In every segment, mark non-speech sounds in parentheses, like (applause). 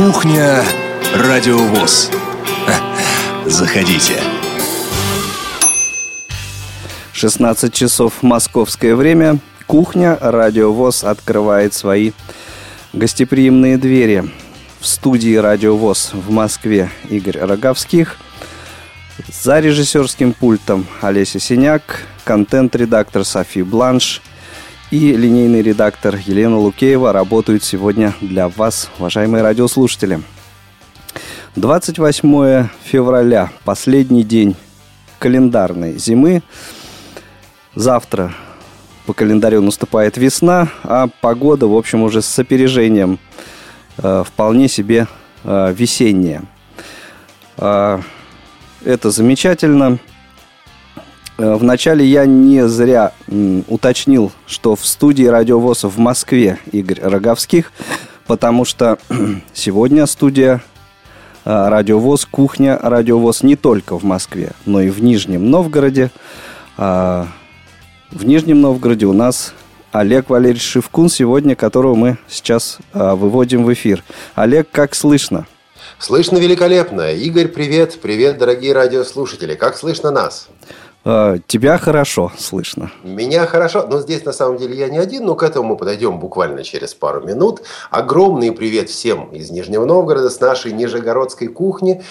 Кухня Радиовоз. Заходите. 16 часов московское время. Кухня Радиовоз открывает свои гостеприимные двери. В студии Радиовоз в Москве Игорь Роговских. За режиссерским пультом Олеся Синяк, контент-редактор Софи Бланш и линейный редактор Елена Лукеева работают сегодня для вас, уважаемые радиослушатели. 28 февраля, последний день календарной зимы. Завтра по календарю наступает весна, а погода, в общем, уже с опережением э, вполне себе э, весенняя. Э, это замечательно. Э, вначале я не зря уточнил, что в студии радиовоза в Москве Игорь Роговских, потому что (clears throat) сегодня студия э, радиовоз, кухня радиовоз не только в Москве, но и в Нижнем Новгороде. А, в Нижнем Новгороде у нас Олег Валерьевич Шевкун сегодня, которого мы сейчас а, выводим в эфир. Олег, как слышно? Слышно великолепно. Игорь, привет. Привет, дорогие радиослушатели. Как слышно нас? А, тебя хорошо слышно. Меня хорошо, но здесь на самом деле я не один, но к этому мы подойдем буквально через пару минут. Огромный привет всем из Нижнего Новгорода с нашей нижегородской кухни.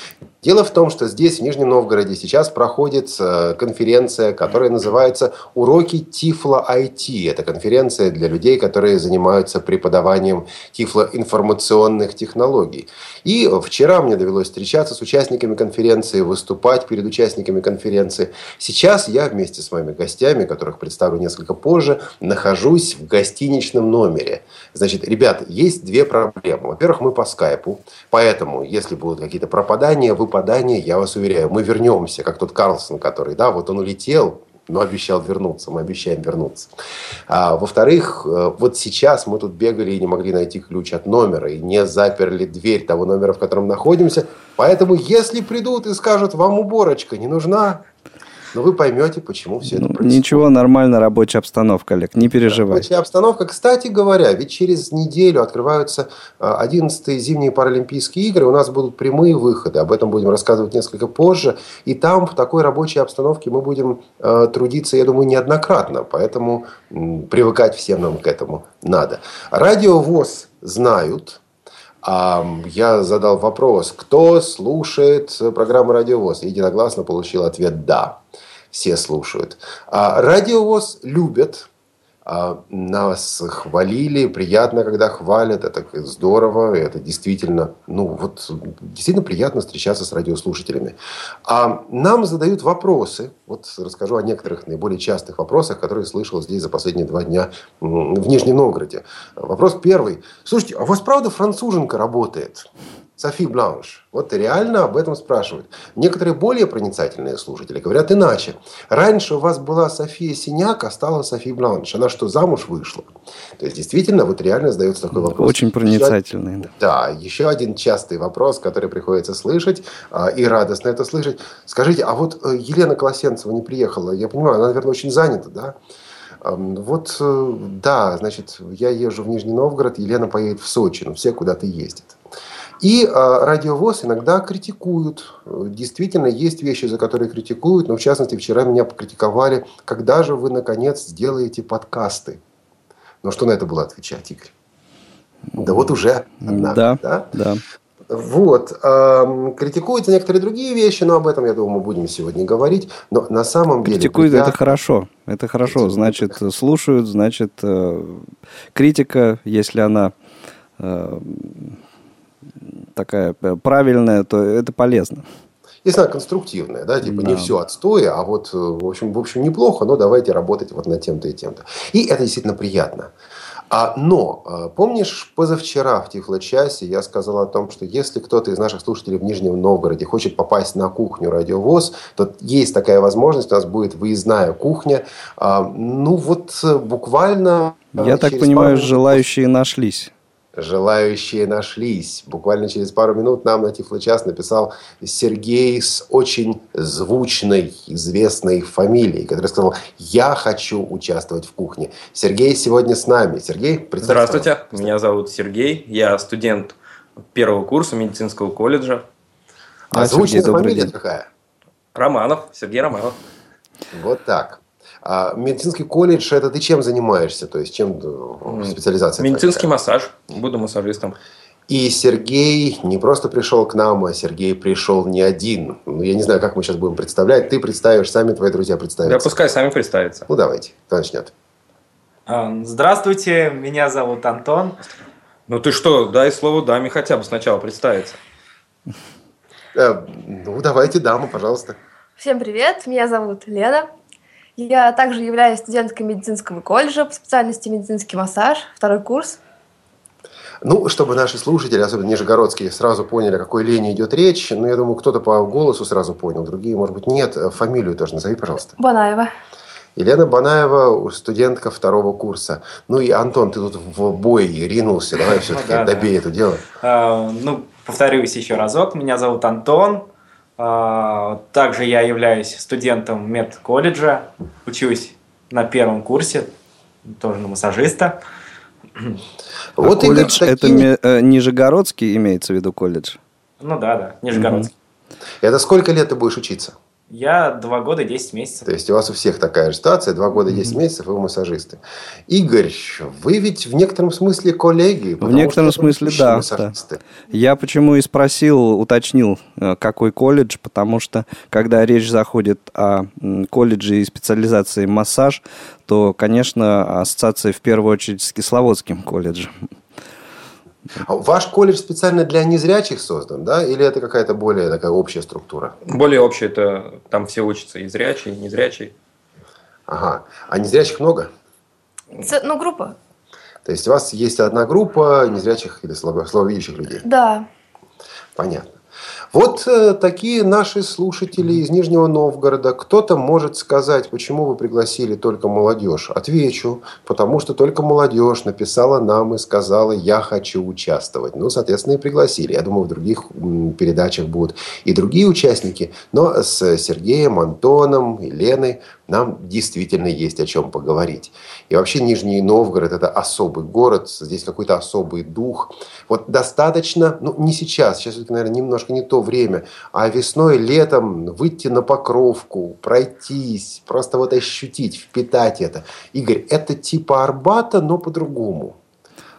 Дело в том, что здесь, в Нижнем Новгороде, сейчас проходит э, конференция, которая называется «Уроки Тифла IT». Это конференция для людей, которые занимаются преподаванием тифлоинформационных технологий. И вчера мне довелось встречаться с участниками конференции, выступать перед участниками конференции. Сейчас я вместе с моими гостями, которых представлю несколько позже, нахожусь в гостиничном номере. Значит, ребята, есть две проблемы. Во-первых, мы по скайпу, поэтому, если будут какие-то пропадания, вы выпадание, я вас уверяю, мы вернемся, как тот Карлсон, который, да, вот он улетел, но обещал вернуться, мы обещаем вернуться. А, во-вторых, э, вот сейчас мы тут бегали и не могли найти ключ от номера, и не заперли дверь того номера, в котором находимся. Поэтому, если придут и скажут, вам уборочка не нужна, но вы поймете, почему все это ну, происходит. Ничего, нормально рабочая обстановка, Олег, не переживай. Рабочая обстановка. Кстати говоря, ведь через неделю открываются 11-е а, зимние Паралимпийские игры. У нас будут прямые выходы. Об этом будем рассказывать несколько позже. И там в такой рабочей обстановке мы будем э, трудиться, я думаю, неоднократно. Поэтому м, привыкать всем нам к этому надо. Радио ВОЗ знают, я задал вопрос, кто слушает программу «Радиовоз?» Единогласно получил ответ «да». Все слушают. А радиовоз любят а, нас хвалили, приятно, когда хвалят, это здорово, это действительно, ну вот, действительно приятно встречаться с радиослушателями. А нам задают вопросы, вот расскажу о некоторых наиболее частых вопросах, которые слышал здесь за последние два дня в Нижнем Новгороде. Вопрос первый. Слушайте, а у вас правда француженка работает? Софи Бланш. Вот реально об этом спрашивают. Некоторые более проницательные слушатели говорят иначе. Раньше у вас была София Синяк, а стала Софи Бланш. Она что, замуж вышла? То есть, действительно, вот реально задается такой вопрос. Очень проницательный. Еще, да. да, еще один частый вопрос, который приходится слышать, а, и радостно это слышать. Скажите, а вот э, Елена Колосенцева не приехала? Я понимаю, она, наверное, очень занята, да? Вот, э, да, значит, я езжу в Нижний Новгород, Елена поедет в Сочи, но все куда-то ездят. И э, радиовоз иногда критикуют. Действительно, есть вещи, за которые критикуют. Но, в частности, вчера меня покритиковали. Когда же вы, наконец, сделаете подкасты? Ну, что на это было отвечать, Игорь? Да вот уже одна. Да, да. да. Вот. Критикуются некоторые другие вещи, но об этом, я думаю, мы будем сегодня говорить. Но на самом деле... Критикуют я... это хорошо. Это хорошо. Значит, слушают, значит, э, критика, если она э, такая э, правильная, то это полезно. Если она конструктивная, да, типа да. не все отстой, а вот, в общем, в общем, неплохо, но давайте работать вот над тем-то и тем-то. И это действительно приятно. А, но, э, помнишь, позавчера в Тифло-часе я сказал о том, что если кто-то из наших слушателей в Нижнем Новгороде хочет попасть на кухню «Радиовоз», то есть такая возможность, у нас будет выездная кухня. А, ну вот буквально... Я так понимаю, желающие нашлись. Желающие нашлись. Буквально через пару минут нам на Тифлочас написал Сергей с очень звучной, известной фамилией, который сказал, я хочу участвовать в кухне. Сергей сегодня с нами. Сергей, Здравствуйте, меня зовут Сергей, я студент первого курса медицинского колледжа. А звучная фамилия какая? Романов, Сергей Романов. Вот так. А медицинский колледж, это ты чем занимаешься? То есть чем э, специализация? Медицинский твоя? массаж. Буду массажистом. И Сергей не просто пришел к нам, а Сергей пришел не один. Ну, я не знаю, как мы сейчас будем представлять. Ты представишь, сами твои друзья представят. Да, пускай сами представятся. Ну, давайте. Кто начнет? А, здравствуйте, меня зовут Антон. Ну ты что, дай слово даме хотя бы сначала представиться. Э, ну, давайте даму, пожалуйста. Всем привет, меня зовут Лена. Я также являюсь студенткой медицинского колледжа по специальности медицинский массаж, второй курс. Ну, чтобы наши слушатели, особенно нижегородские, сразу поняли, о какой Лене идет речь. Ну, я думаю, кто-то по голосу сразу понял, другие, может быть, нет. Фамилию тоже назови, пожалуйста. Банаева. Елена Банаева, студентка второго курса. Ну и, Антон, ты тут в бой ринулся. Давай все-таки (laughs) добей это дело. А, ну, повторюсь еще разок. Меня зовут Антон. А, также я являюсь студентом медколледжа. Учусь на первом курсе, тоже на массажиста. Вот а колледж такие... это э, Нижегородский имеется в виду колледж? Ну да, да, Нижегородский. Это сколько лет ты будешь учиться? Я два года 10 месяцев. То есть у вас у всех такая же ситуация, два года 10 mm-hmm. месяцев, вы массажисты. Игорь, вы ведь в некотором смысле коллеги. В некотором смысле, да, да. Я почему и спросил, уточнил, э, какой колледж, потому что когда речь заходит о колледже и специализации массаж, то, конечно, ассоциация в первую очередь с Кисловодским колледжем. А ваш колледж специально для незрячих создан, да? Или это какая-то более такая общая структура? Более общая, это там все учатся и зрячие, и незрячие. Ага. А незрячих много? Ну, группа. То есть у вас есть одна группа незрячих или слабовидящих людей? Да. Понятно. Вот э, такие наши слушатели из Нижнего Новгорода. Кто-то может сказать, почему вы пригласили только молодежь. Отвечу, потому что только молодежь написала нам и сказала, я хочу участвовать. Ну, соответственно, и пригласили. Я думаю, в других передачах будут и другие участники. Но с Сергеем, Антоном, Еленой нам действительно есть о чем поговорить. И вообще Нижний Новгород – это особый город, здесь какой-то особый дух. Вот достаточно, ну не сейчас, сейчас, наверное, немножко не то время, а весной, летом выйти на покровку, пройтись, просто вот ощутить, впитать это. Игорь, это типа Арбата, но по-другому.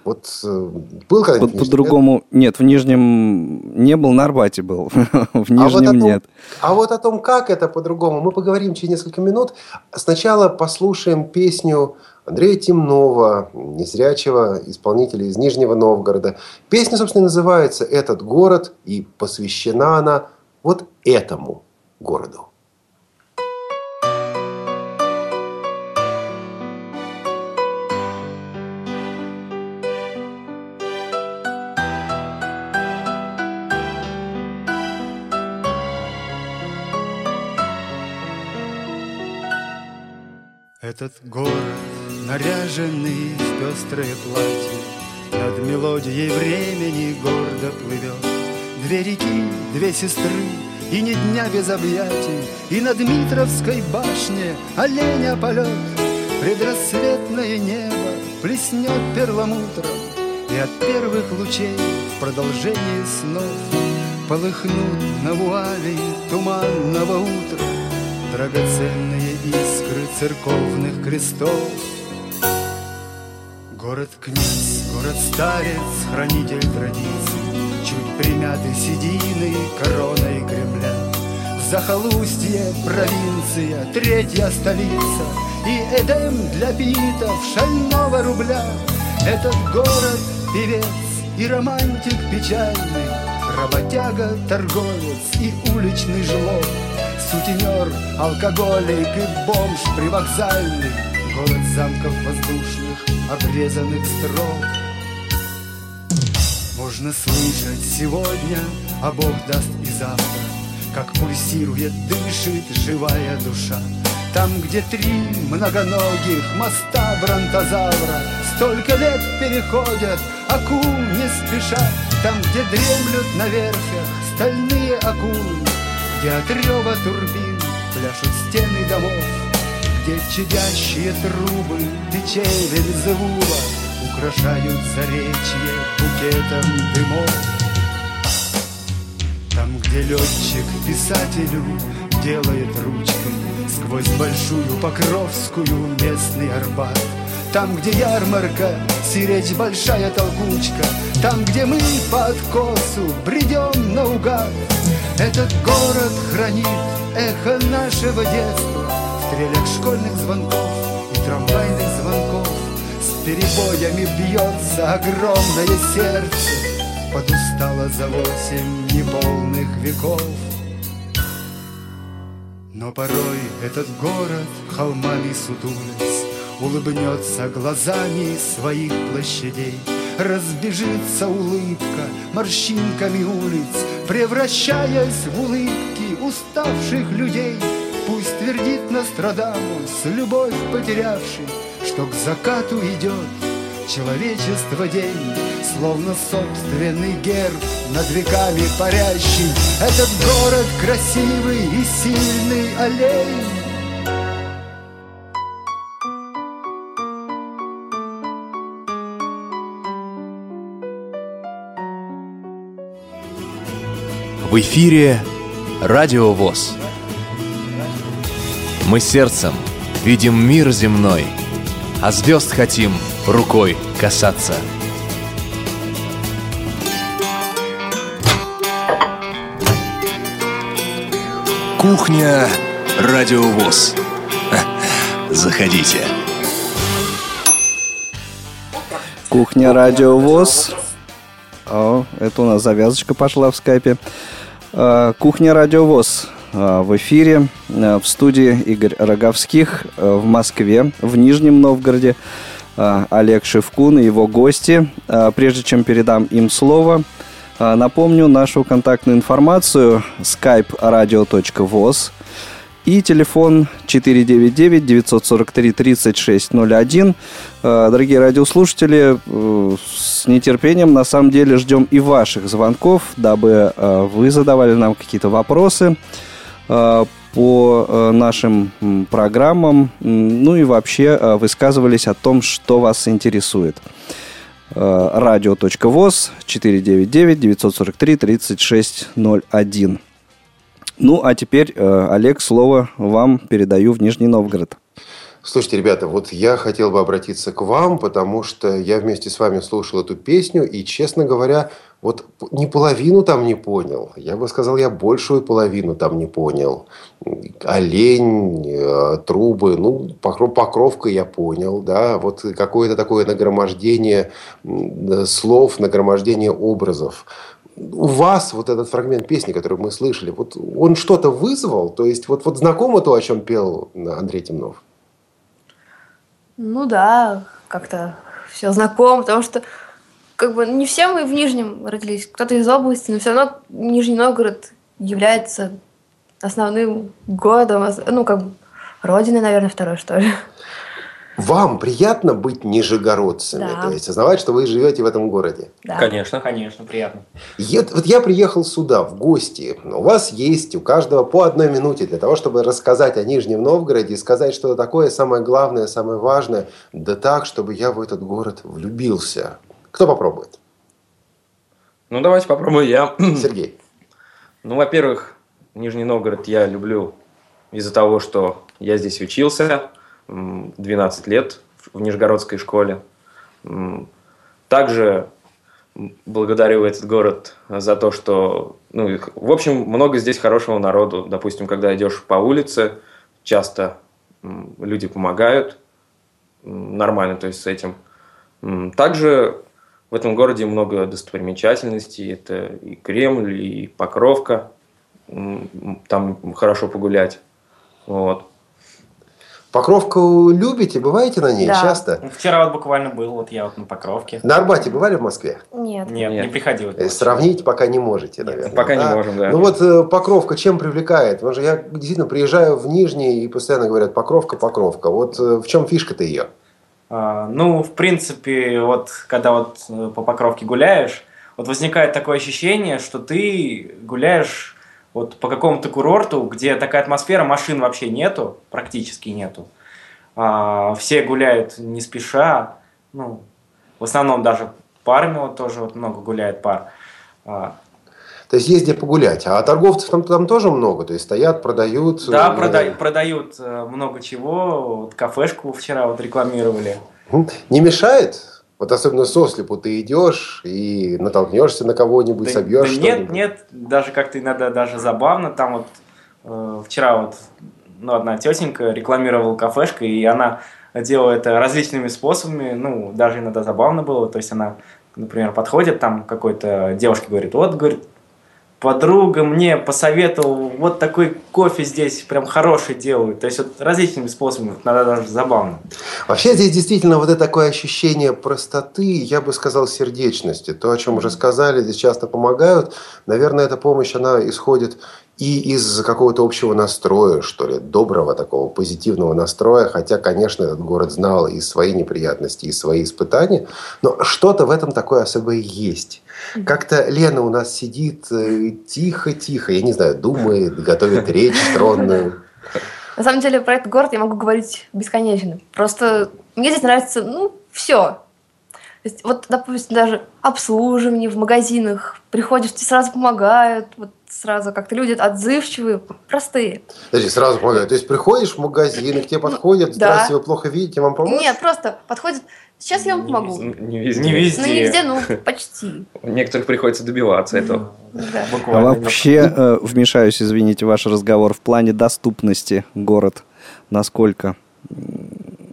Вот э, был когда-нибудь По- По-другому нет, в Нижнем не был, на Арбате был, (laughs) в Нижнем а вот том, нет. А вот о том, как это по-другому, мы поговорим через несколько минут. Сначала послушаем песню Андрея Темнова, незрячего исполнителя из Нижнего Новгорода. Песня, собственно, называется «Этот город», и посвящена она вот этому городу. Этот город, наряженный в пестрое платье, Над мелодией времени гордо плывет. Две реки, две сестры, и ни дня без объятий, И на Дмитровской башне оленя полет. Предрассветное небо плеснет перламутром, И от первых лучей в продолжении снов Полыхнут на вуали туманного утра Драгоценные искры церковных крестов. Город-князь, город-старец, хранитель традиций, Чуть примяты седины короной Кремля. Захолустье, провинция, третья столица И Эдем для битов шального рубля. Этот город — певец и романтик печальный, Работяга, торговец и уличный жлоб — Сутенер, алкоголик и бомж привокзальный. Город замков воздушных, обрезанных строк Можно слышать сегодня, а Бог даст и завтра. Как пульсирует, дышит живая душа. Там, где три многоногих моста бронтозавра Столько лет переходят, акул не спеша Там, где дремлют на верфях стальные акулы где от рева турбин пляшут стены домов, Где чадящие трубы печей Вельзевула Украшают заречье букетом дымов. где летчик писателю делает ручкой Сквозь большую Покровскую местный Арбат. Там, где ярмарка, сиречь большая толкучка. Там, где мы по откосу бредем наугад Этот город хранит эхо нашего детства. В стрелях школьных звонков и трамвайных звонков. С перебоями бьется огромное сердце. Подустало за восемь неполных веков. Но порой этот город холмами сутулясь Улыбнется глазами своих площадей. Разбежится улыбка морщинками улиц Превращаясь в улыбки уставших людей Пусть твердит Нострадамус, любовь потерявший Что к закату идет человечество день Словно собственный герб над веками парящий. Этот город красивый и сильный олень В эфире Радио ВОЗ. Мы сердцем видим мир земной, а звезд хотим рукой касаться. Кухня Радио ВОЗ. Заходите. Кухня Радио ВОЗ. О, это у нас завязочка пошла в скайпе. А, Кухня Радио ВОЗ а, в эфире а, в студии Игорь Роговских в Москве, в Нижнем Новгороде. Олег Шевкун и его гости. Прежде чем передам им слово, напомню нашу контактную информацию skype radio.voz и телефон 499-943-3601. Э, Дорогие радиослушатели, э, с нетерпением на самом деле ждем и ваших звонков, дабы э, вы задавали нам какие-то вопросы по нашим программам, ну и вообще высказывались о том, что вас интересует. Радио.воз 499-943-3601. Ну, а теперь, э, Олег, слово вам передаю в Нижний Новгород. Слушайте, ребята, вот я хотел бы обратиться к вам, потому что я вместе с вами слушал эту песню, и, честно говоря, вот ни половину там не понял. Я бы сказал, я большую половину там не понял. Олень, э, трубы, ну, покров, покровка я понял, да, вот какое-то такое нагромождение м, слов, нагромождение образов у вас вот этот фрагмент песни, который мы слышали, вот он что-то вызвал? То есть вот, вот знакомо то, о чем пел Андрей Темнов? Ну да, как-то все знакомо, потому что как бы не все мы в Нижнем родились, кто-то из области, но все равно Нижний Новгород является основным городом, ну как бы родиной, наверное, второй, что ли. Вам приятно быть нижегородцами? Да. То есть осознавать, что вы живете в этом городе? Да. Конечно. Конечно, приятно. Я- вот я приехал сюда, в гости. У вас есть у каждого по одной минуте для того, чтобы рассказать о Нижнем Новгороде и сказать что-то такое самое главное, самое важное, да так, чтобы я в этот город влюбился. Кто попробует? Ну, давайте попробую я. (clears throat) Сергей. Ну, во-первых, Нижний Новгород я люблю из-за того, что я здесь учился 12 лет в Нижегородской школе. Также благодарю этот город за то, что, ну, в общем, много здесь хорошего народу. Допустим, когда идешь по улице, часто люди помогают, нормально, то есть с этим. Также в этом городе много достопримечательностей. Это и Кремль, и Покровка. Там хорошо погулять. Вот. Покровку любите? Бываете на ней Да. часто? Ну, Вчера вот буквально был, вот я вот на Покровке. На Арбате бывали в Москве? Нет. Нет, Нет. не приходил. Э, Сравнить пока не можете, наверное. Пока не да? можем, да. Ну вот э, Покровка чем привлекает? Потому что я действительно приезжаю в Нижний и постоянно говорят Покровка, Покровка. Вот э, в чем фишка-то ее? А, Ну, в принципе, вот когда вот по Покровке гуляешь, вот возникает такое ощущение, что ты гуляешь вот по какому-то курорту, где такая атмосфера, машин вообще нету, практически нету. А, все гуляют не спеша, ну, в основном даже парами вот тоже вот много гуляет пар. А, То есть есть где погулять. А торговцев там, там тоже много. То есть стоят, продают. Да, э, прода- продают э, много чего. Вот кафешку вчера вот рекламировали. Не мешает? Вот особенно сослепу ты идешь и натолкнешься на кого-нибудь, Да- собьешь да нет, нет, даже как-то иногда даже забавно. Там вот э, вчера вот ну, одна тетенька рекламировала кафешку, и она делала это различными способами. Ну, даже иногда забавно было. То есть она, например, подходит, там какой-то девушке говорит, вот, говорит, подруга мне посоветовал, вот такой кофе здесь прям хороший делают. То есть вот различными способами, иногда даже забавно. Вообще здесь действительно вот это такое ощущение простоты, я бы сказал, сердечности. То, о чем уже сказали, здесь часто помогают. Наверное, эта помощь, она исходит и из какого-то общего настроя, что ли, доброго такого позитивного настроя. Хотя, конечно, этот город знал и свои неприятности, и свои испытания. Но что-то в этом такое особое есть. Как-то Лена у нас сидит э, тихо-тихо, я не знаю, думает, готовит речь тронную. На самом деле, про этот город я могу говорить бесконечно. Просто мне здесь нравится, ну, все. вот, допустим, даже обслуживание в магазинах. Приходишь, тебе сразу помогают. Вот сразу как-то люди отзывчивые, простые. Подожди, сразу помогаю. То есть приходишь в магазин, и к тебе подходят, да. здравствуйте, вы плохо видите, вам помочь? Нет, просто подходит, сейчас я вам помогу. Не везде. Не везде. Ну, не везде, ну, почти. (laughs) Некоторых приходится добиваться этого. Да. А вообще, э, вмешаюсь, извините, ваш разговор в плане доступности город. Насколько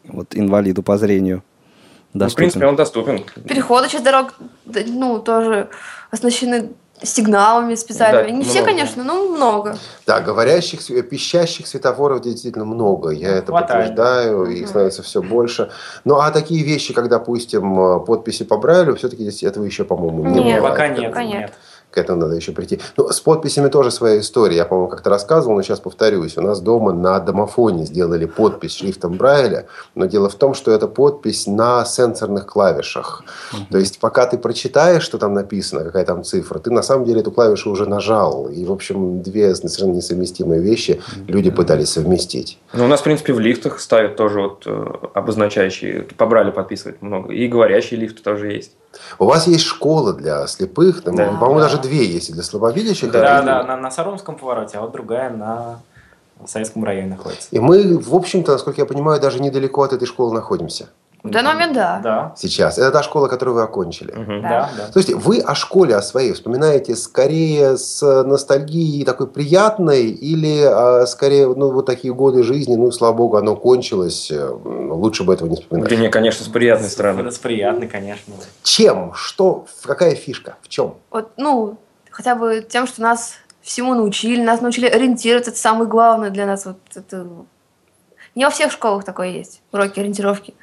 вот инвалиду по зрению Ну, в доступен? принципе, он доступен. Переходы через дорог, ну, тоже оснащены сигналами специальными. Да, не все, много. конечно, но много. Да, говорящих, пищащих светофоров действительно много. Я это Хватает. подтверждаю, и их становится все больше. Ну, а такие вещи, как, допустим, э, подписи по Брайлю, все-таки этого еще, по-моему, не Нет, бывает. Пока нет, Пока нет. нет. К этому надо еще прийти. Ну, с подписями тоже своя история. Я, по-моему, как-то рассказывал, но сейчас повторюсь. У нас дома на домофоне сделали подпись шрифтом Брайля, но дело в том, что это подпись на сенсорных клавишах. То есть, пока ты прочитаешь, что там написано, какая там цифра, ты на самом деле эту клавишу уже нажал. И, в общем, две совершенно несовместимые вещи люди пытались совместить. Ну, у нас, в принципе, в лифтах ставят тоже вот э, обозначающие. Побрали подписывать много. И говорящие лифты тоже есть. У вас есть школа для слепых, там, Да. по-моему, Да. даже две есть для слабовидящих. Да, и- да, на, на Саровском повороте, а вот другая на Советском районе находится. И мы, в общем-то, насколько я понимаю, даже недалеко от этой школы находимся В данный момент, да. Да, сейчас. Это та школа, которую вы окончили. Мгм. Да. да, да. Слушайте, вы о школе, о своей вспоминаете скорее с ностальгией такой приятной или а, скорее, ну, вот такие годы жизни, ну, слава богу, оно кончилось, э, лучше бы этого не вспоминать. Да не, конечно, с приятной стороны. С приятной, конечно. Чем? Что? Какая фишка? В чем? Вот, ну, хотя бы тем, что нас всему научили, нас научили ориентироваться, это самое главное для нас. Вот это... Не во всех школах такое есть, уроки ориентировки.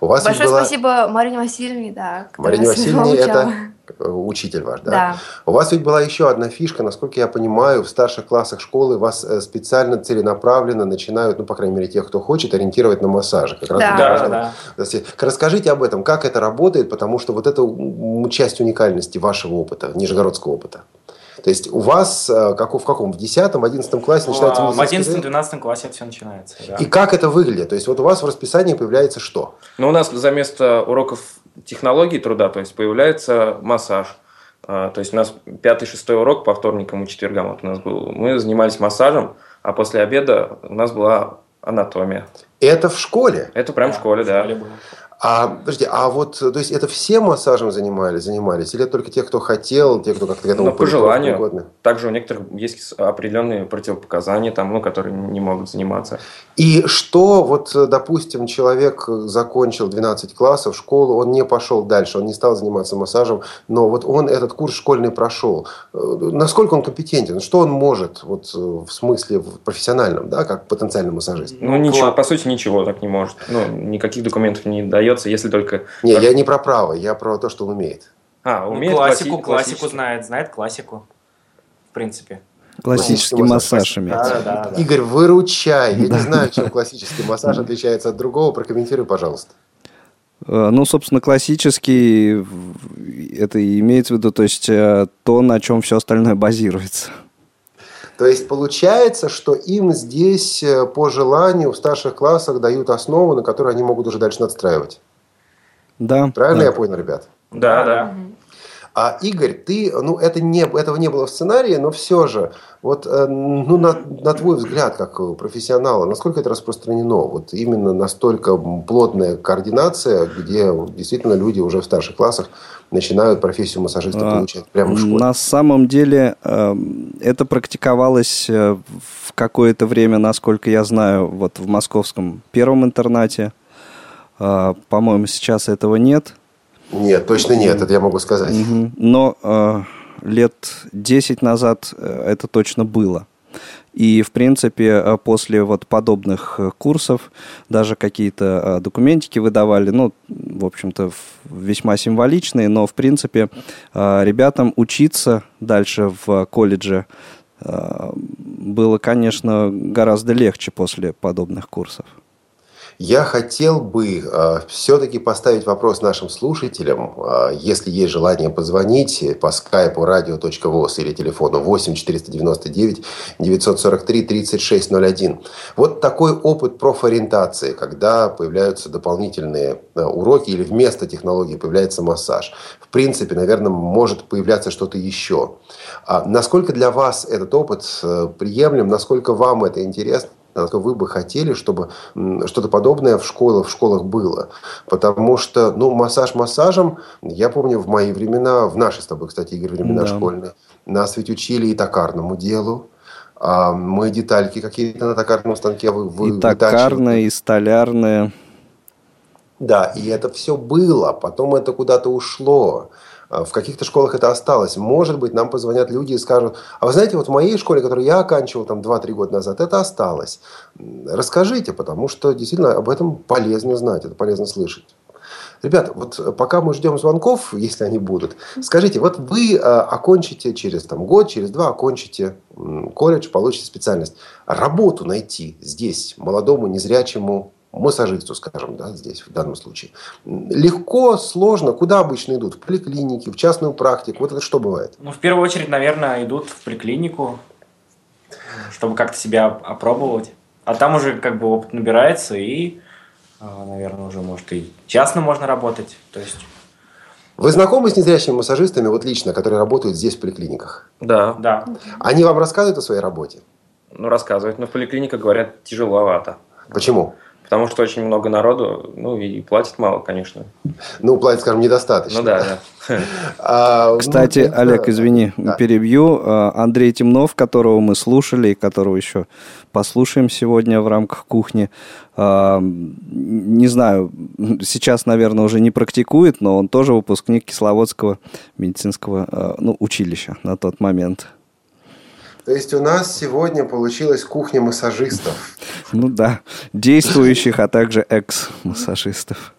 У вас Большое была... спасибо Марине Васильевне, да. Марине Васильевне это э, учитель ваш, да? Да. У вас ведь была еще одна фишка, насколько я понимаю, в старших классах школы вас э, специально целенаправленно начинают, ну, по крайней мере, тех, кто хочет, ориентировать на массаже. Как раз Да. вот Да, важно. да. Кстати, Расскажите об этом, как это работает, потому что вот это часть уникальности вашего опыта, нижегородского опыта. То есть у вас э, как, в каком? В 10-11 классе начинается В медицинский тренинг? 11-12 классе все начинается. да. И как это выглядит? То есть вот у вас в расписании появляется что? Но у нас за место уроков технологий труда, то есть появляется массаж. А, То есть у нас пятый, шестой урок по вторникам и четвергам вот у нас был. Мы занимались массажем, а после обеда у нас была анатомия. Это в школе. Это прям в школе, да. было. А, подожди, а вот, то есть это все массажем занимались, занимались? Или это только те, кто хотел, те, кто как-то к этому Ну, по желанию. пригодны? Также у некоторых есть определенные противопоказания, там, ну, которые не могут заниматься. И что, вот, э, допустим, человек э, закончил 12 классов, школу, он не пошел дальше, он не стал заниматься массажем, но вот он этот курс школьный прошел. Э, Насколько он компетентен? Что он может вот, э, в смысле в профессиональном, да, как потенциальный массажист? Ну, ничего, клад- по сути, ничего так не может. Ну, никаких документов не дается, если только... Не, я не про право, я про то, что он умеет. А, Ну, умеет классику, класси- классику классический. знает, знает классику. В принципе. Классический Классический массаж имеется. Да, да, да. Игорь, выручай. Я не (laughs) знаю, чем классический массаж отличается от другого. Прокомментируй, пожалуйста. Э, Ну, собственно, классический, это и имеется в виду, то есть э, то, на чем все остальное базируется. То есть получается, что им здесь э, по желанию в старших классах дают основу, на которую они могут уже дальше надстраивать. Да. Правильно да. я понял, ребят? Да, да. А Игорь, ты, ну это не, этого не было в сценарии, но все же, вот, э, ну на, на твой взгляд, как профессионала, насколько это распространено? Вот именно настолько плотная координация, где действительно люди уже в старших классах начинают профессию массажиста а, получать прямо в школе? На самом деле э, это практиковалось э, в какое-то время, насколько я знаю, вот в московском первом интернате. Э, по-моему, сейчас этого нет. Нет, точно нет, это я могу сказать. Но э, лет 10 назад это точно было. И, в принципе, э, после вот подобных э, курсов даже какие-то э, документики выдавали, ну, в общем-то, весьма символичные, но, в принципе, ребятам учиться дальше в колледже было, конечно, гораздо легче после подобных курсов. Я хотел бы э, все-таки поставить вопрос нашим слушателям. Э, если есть желание позвонить по скайпу radio.voz или телефону 8 499 943 3601. Вот такой опыт профориентации, когда появляются дополнительные э, уроки или вместо технологии появляется массаж. В принципе, наверное, может появляться что-то еще. А насколько для вас этот опыт э, приемлем, насколько вам это интересно? Насколько вы бы хотели, чтобы что-то подобное в школах, в школах было. Потому что, ну, массаж массажем, я помню в мои времена, в наши с тобой, кстати, Игорь, времена да. школьные, нас ведь учили и токарному делу, а мы детальки какие-то на токарном станке вы, вы, И токарные, и столярные. Да, и это все было, потом это куда-то ушло. А, в каких-то школах это осталось. Может быть, нам позвонят люди и скажут, а вы знаете, вот в моей школе, которую я оканчивал там 2-3 года назад, это осталось. Расскажите, потому что действительно об этом полезно знать, это полезно слышать. Ребята, вот пока мы ждем звонков, (laughs) если они будут, скажите, вот вы а, окончите через там, год, через два окончите колледж, получите специальность. Работу найти здесь молодому незрячему массажисту, скажем, да, здесь в данном случае. Легко, сложно. Куда обычно идут? В поликлинике, в частную практику? Вот это что бывает? Ну, в первую очередь, наверное, идут в поликлинику, чтобы как-то себя опробовать. А там уже как бы опыт набирается и, а, наверное, уже может и частно можно работать. То есть вы знакомы с незрячими массажистами, вот лично, которые работают здесь в поликлиниках? Да. Да. Они вам рассказывают о своей работе? Ну, рассказывают, но в поликлиниках говорят тяжеловато. Почему? Потому что очень много народу, ну и платит мало, конечно. Ну, платит, скажем, недостаточно. Ну да, да. (laughs) А, ну, Кстати, Олег, извини, перебью. А, Андрей Темнов, которого мы слушали и которого еще послушаем сегодня в рамках кухни, а, не знаю, сейчас, наверное, уже не практикует, но он тоже выпускник Кисловодского медицинского ну, училища на тот момент. То есть у нас сегодня получилась кухня массажистов. Ну да, действующих, а также экс-массажистов.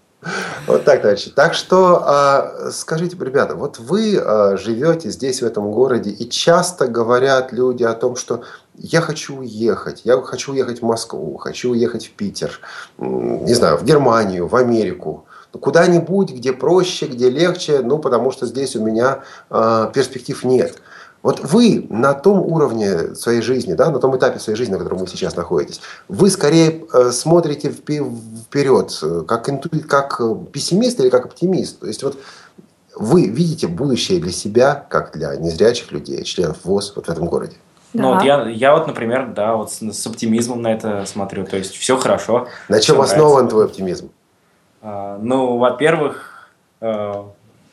Вот так, товарищи. Так что а, скажите, ребята, вот вы а, живете здесь, в этом городе, и часто говорят люди о том, что я хочу уехать, я хочу уехать в Москву, хочу уехать в Питер, не знаю, в Германию, в Америку куда-нибудь, где проще, где легче, ну, потому что здесь у меня э, перспектив нет. Вот вы на том уровне своей жизни, да, на том этапе своей жизни, на котором вы сейчас находитесь, вы скорее э, смотрите вперед, э, как, как э, пессимист или как оптимист. То есть вот вы видите будущее для себя, как для незрячих людей, членов ВОЗ вот в этом городе. Да. Ну, вот я, я вот, например, да, вот с, с оптимизмом на это смотрю. То есть все хорошо. На чем основан нравится. твой оптимизм? А, ну, во-первых, э,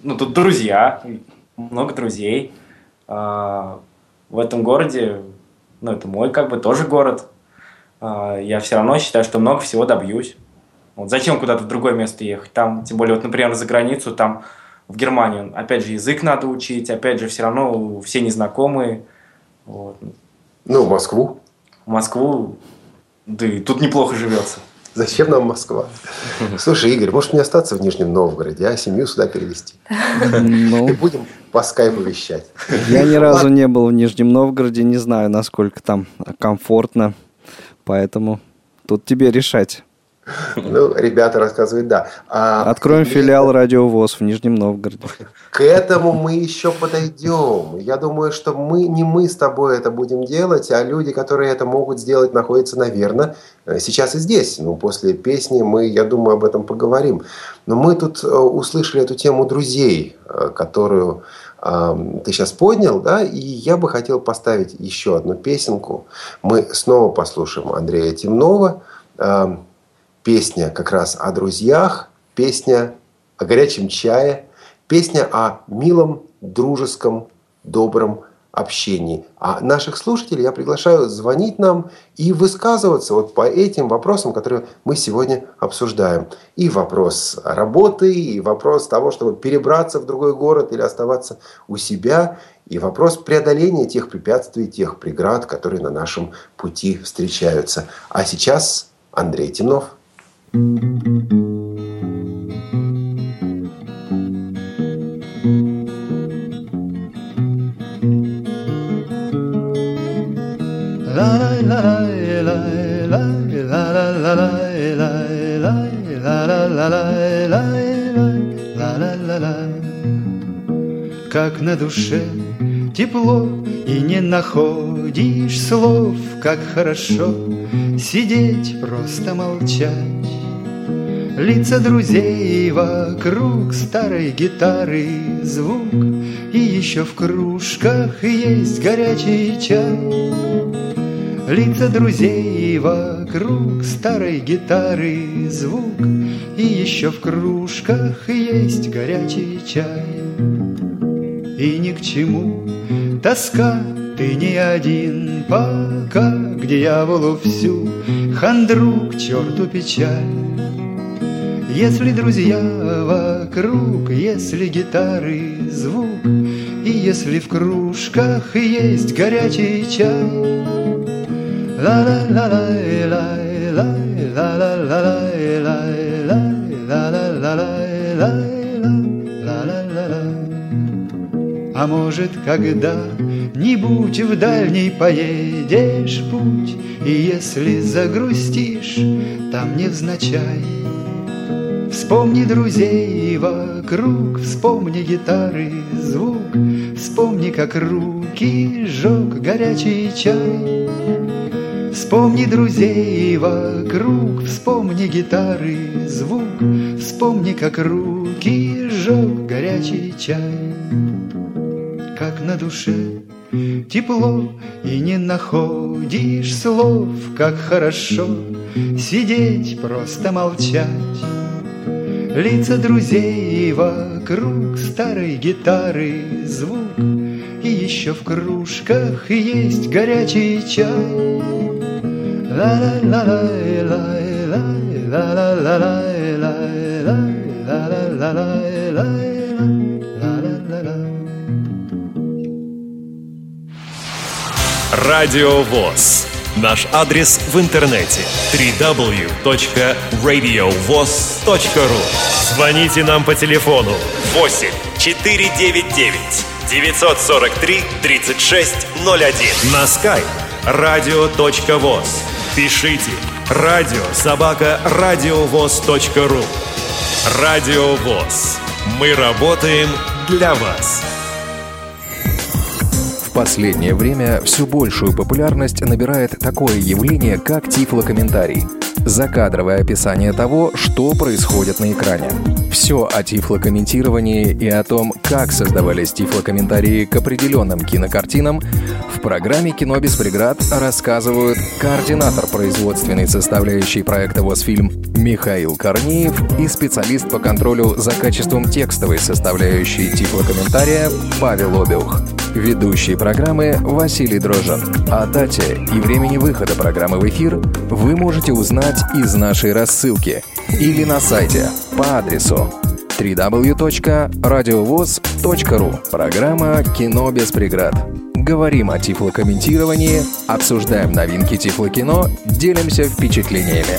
ну тут друзья, много друзей. А, в этом городе, ну, это мой как бы тоже город, а, я все равно считаю, что много всего добьюсь. Вот зачем куда-то в другое место ехать? Там, тем более, вот, например, за границу, там в Германию, опять же, язык надо учить, опять же, все равно все незнакомые. Вот. Ну, в Москву? В Москву, да и тут неплохо живется. Зачем нам Москва? Слушай, Игорь, может мне остаться в Нижнем Новгороде, а семью сюда перевести? Ну, и будем по скайпу вещать. Я ни разу не был в Нижнем Новгороде, не знаю, насколько там комфортно. Поэтому тут тебе решать. Ну, ребята рассказывают, да. А, Откроем филиал Радио ВОЗ в Нижнем Новгороде. К этому мы еще подойдем. Я думаю, что мы не мы с тобой это будем делать, а люди, которые это могут сделать, находятся, наверное, сейчас и здесь. Ну, после песни мы, я думаю, об этом поговорим. Но мы тут э, услышали эту тему друзей, э, которую ты сейчас поднял, да, и я бы хотел поставить еще одну песенку. Мы снова послушаем Андрея Темнова. Песня как раз о друзьях, песня о горячем чае, песня о милом, дружеском, добром общении. А наших слушателей я приглашаю звонить нам и высказываться вот по этим вопросам, которые мы сегодня обсуждаем. И вопрос работы, и вопрос того, чтобы перебраться в другой город или оставаться у себя, и вопрос преодоления тех препятствий, тех преград, которые на нашем пути встречаются. А сейчас Андрей Темнов. Как на душе тепло И не находишь слов Как хорошо сидеть, просто молчать Лица друзей вокруг старой гитары звук. И еще в кружках есть горячий чай. Лица друзей вокруг старой гитары звук. И еще в кружках есть горячий чай. И ни к чему тоска, ты не один. Пока К дьяволу всю хандру, к черту печаль Если друзья вокруг, если гитары звук И если в кружках есть горячий чай. А может, когда-нибудь в дальний поедешь путь, И если загрустишь, там невзначай, Вспомни друзей вокруг, вспомни гитары звук, Вспомни, как руки жег горячий чай. Вспомни друзей вокруг, вспомни гитары звук, Вспомни, как руки жег горячий чай. Как на душе тепло, и не находишь слов, Как хорошо сидеть, просто молчать. Лица друзей вокруг старой гитары звук, И еще в кружках есть горячий чай. Радио ВОЗ. Наш адрес в интернете www.radiovoz.ru Звоните нам по телефону 8 499 943 3601 на skype radio.voz Пишите радио собака радиовоз.ру Радио ВОЗ. Мы работаем для вас. Последнее время все большую популярность набирает такое явление, как тифлокомментарий – закадровое описание того, что происходит на экране. Все о тифлокомментировании и о том, как создавались тифлокомментарии к определенным кинокартинам в программе «Кино без преград» рассказывают координатор производственной составляющей проекта «Восфильм» Михаил Корнеев и специалист по контролю за качеством текстовой составляющей тифлокомментария Павел Обиух. Ведущий программы Василий Дрожжин. О дате и времени выхода программы в эфир вы можете узнать из нашей рассылки или на сайте по адресу www.radiovoz.ru Программа «Кино без преград». Говорим о тифлокомментировании, обсуждаем новинки тифлокино, делимся впечатлениями.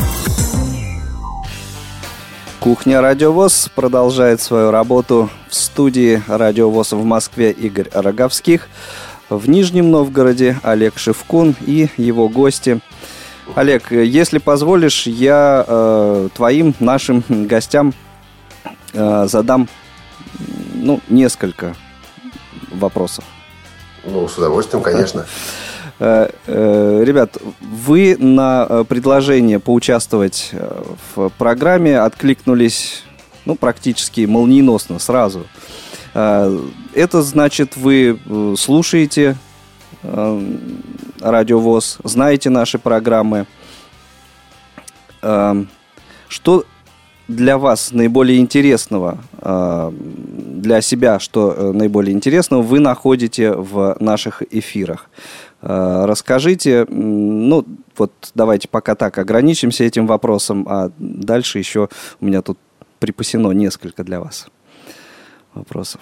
Кухня Радиовоз продолжает свою работу в студии Радиовоз в Москве Игорь Роговских, в Нижнем Новгороде Олег Шевкун и его гости. Олег, если позволишь, я э, твоим нашим гостям э, задам ну, несколько вопросов. Ну, с удовольствием, конечно. Э, (laughs) ребят, вы на э, предложение поучаствовать в программе откликнулись ну, практически молниеносно, сразу. Э, это значит, вы э, слушаете Радио ВОЗ, знаете наши программы. Что для вас наиболее интересного, для себя, что наиболее интересного вы находите в наших эфирах? Расскажите, ну, вот давайте пока так ограничимся этим вопросом, а дальше еще у меня тут припасено несколько для вас вопросов.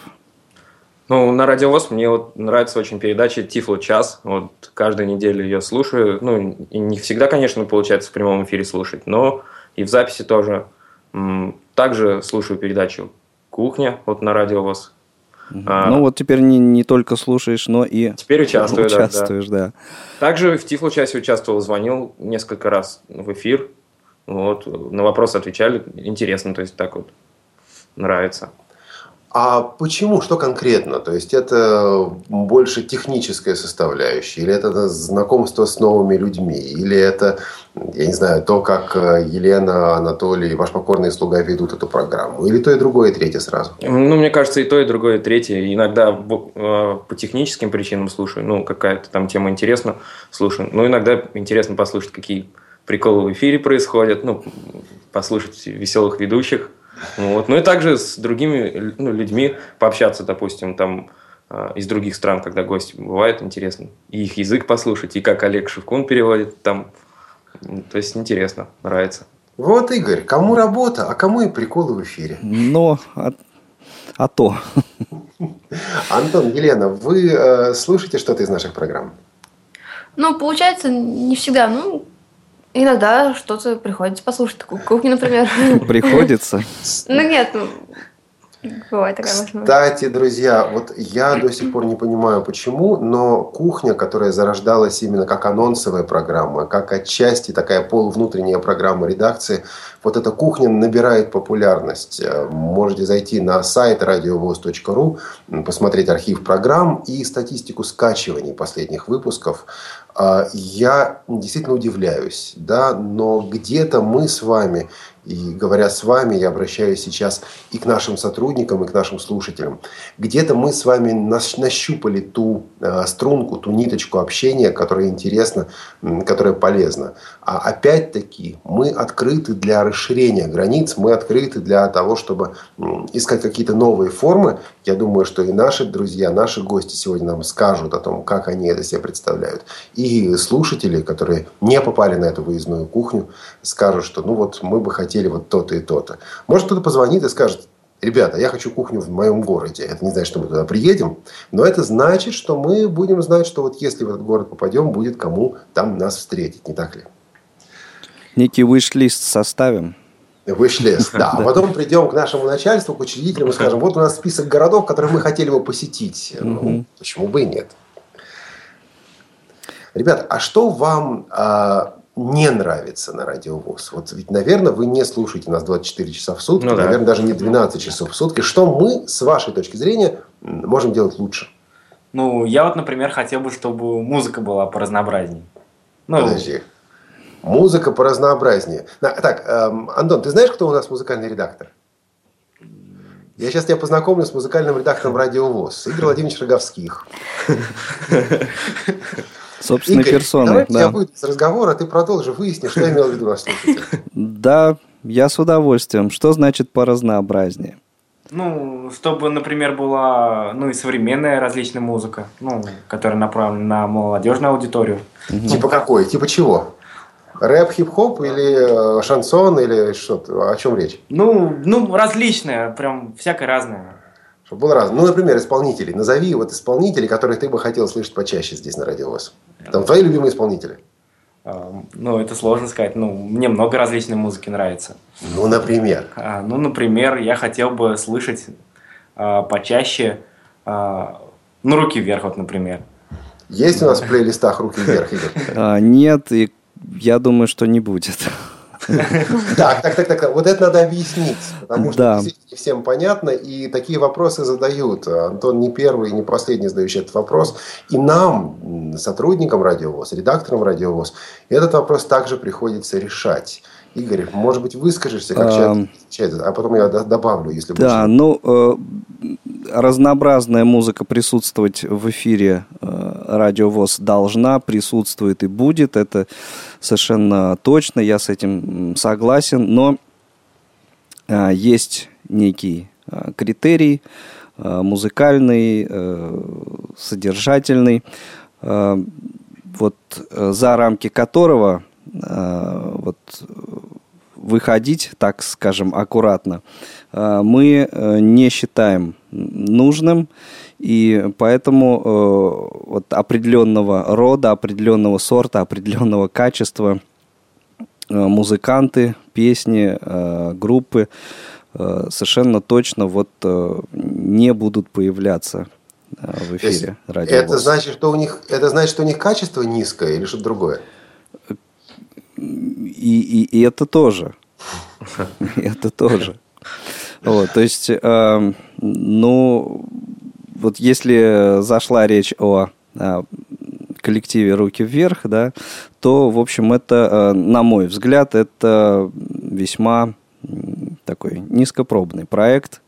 Ну, на Радио ВОЗ мне вот нравится очень передача «Тифло час». Вот каждую неделю ее слушаю. Ну, и не всегда, конечно, получается в прямом эфире слушать, но и в записи тоже. Также слушаю передачу «Кухня» вот на Радио ВОЗ. А, ну вот теперь не, не только слушаешь, но и теперь участвую, участвуешь, да, да. Также в Тифло часе участвовал, звонил несколько раз в эфир. Вот, на вопросы отвечали. Интересно, то есть так вот нравится. А почему? Что конкретно? То есть это больше техническая составляющая? Или это знакомство с новыми людьми? Или это, я не знаю, то, как э, Елена, Анатолий, ваш покорный слуга ведут эту программу? Или то и другое, и третье сразу? Ну, мне кажется, и то, и другое, и третье. Иногда э, по техническим причинам слушаю. Ну, какая-то там тема интересна, слушаю. Но иногда интересно послушать, какие приколы в эфире происходят. Ну, послушать веселых ведущих – вот. Ну и также с другими ну, людьми пообщаться, допустим, там а, из других стран, когда гости бывают, интересно. И их язык послушать, и как Олег Шевкун переводит там. То есть интересно, нравится. Вот, Игорь, кому работа, а кому и приколы в эфире. Но, а, а то. Антон, Елена, вы э, слушаете что-то из наших программ? Ну, получается, не всегда. Ну, Иногда что-то приходится послушать. Кухню, например. Приходится? Ну нет, ну, Кстати, друзья, вот я до сих пор не понимаю, почему, но кухня, которая зарождалась именно как анонсовая программа, как отчасти такая полувнутренняя программа редакции, вот эта кухня набирает популярность. Э, можете зайти на сайт radiovoz.ru, посмотреть архив программ и статистику скачиваний последних выпусков. А, я действительно удивляюсь, да, но где-то мы с вами и говоря с вами, я обращаюсь сейчас и к нашим сотрудникам, и к нашим слушателям. Где-то мы с вами нащупали ту э, струнку, ту ниточку общения, которая интересна, которая полезна. А опять-таки мы открыты для расширения границ, мы открыты для того, чтобы искать какие-то новые формы. Я думаю, что и наши друзья, наши гости сегодня нам скажут о том, как они это себе представляют. И слушатели, которые не попали на эту выездную кухню, скажут, что ну вот мы бы хотели вот то-то и то-то. Может, кто-то позвонит и скажет, ребята, я хочу кухню в моем городе. Это не значит, что мы туда приедем, но это значит, что мы будем знать, что вот если в этот город попадем, будет кому там нас встретить, не так ли? Некий виш-лист составим. Виш-лист, да. (laughs) А потом придем к нашему начальству, к учредителям и скажем, вот у нас список городов, которые мы хотели бы посетить. Ну, почему бы и нет? Ребята, а что вам а, не нравится на радиовоз. Вот ведь, наверное, вы не слушаете нас 24 часа в сутки, ну, да. наверное, даже не 12 часов в сутки. Что мы, с вашей точки зрения, можем делать лучше? Ну, я вот, например, хотел бы, чтобы музыка была поразнообразнее. Ну, Подожди. Музыка поразнообразнее. Так, эм, Антон, ты знаешь, кто у нас музыкальный редактор? Я сейчас тебя познакомлю с музыкальным редактором Радио ВОЗ. Игорь Владимирович Роговских. собственной Игорь, персоной. Давайте да. я выйду из разговора, ты продолжи, выясни, что имел в виду наш слушатель. Да, я с удовольствием. Что значит по разнообразнее? Ну, чтобы, например, была ну и современная различная музыка, ну, которая направлена на молодежную аудиторию. Типа какой? Типа чего? Рэп, хип-хоп или э, шансон или что-то? О чем речь? Ну, ну, различное, прям всякое разное. Чтобы было разное. Ну, например, исполнители. Назови вот исполнителей, которых ты бы хотел слышать почаще здесь на радиовоз. Там твои любимые исполнители. А, ну, это сложно сказать. Ну, мне много различной музыки нравится. Ну, например? А, ну, например, я хотел бы слышать а, почаще ну, руки вверх, вот, например. Есть у нас в плейлистах руки вверх, Игорь? Нет, и я думаю, что не будет. Так, так, так, так. Вот это надо объяснить, потому что действительно всем понятно, и такие вопросы задают. Антон не первый не последний задающий этот вопрос. И нам, сотрудникам Радиовоз, редакторам Радиовоз, этот вопрос также приходится решать. Игорь, может быть, выскажешься, как человек, а потом я добавлю, если Да, ну, э, разнообразная музыка присутствовать в эфире э, Радио ВОЗ должна, присутствует и будет. Это совершенно точно, я с этим согласен. Но э, есть некий э, критерий музыкальный, содержательный, вот за рамки которого вот выходить, так скажем, аккуратно, мы не считаем нужным, и поэтому э, вот определенного рода, определенного сорта, определенного качества э, музыканты, песни, э, группы э, совершенно точно вот э, не будут появляться э, в эфире радио. Это значит, что у них это значит, что у них качество низкое или что-то другое? И, и, и это тоже. Это тоже. Вот, то есть, э, ну, вот если зашла речь о, о коллективе «Руки вверх», да, то, в общем, это, э, на мой взгляд, это весьма такой низкопробный проект.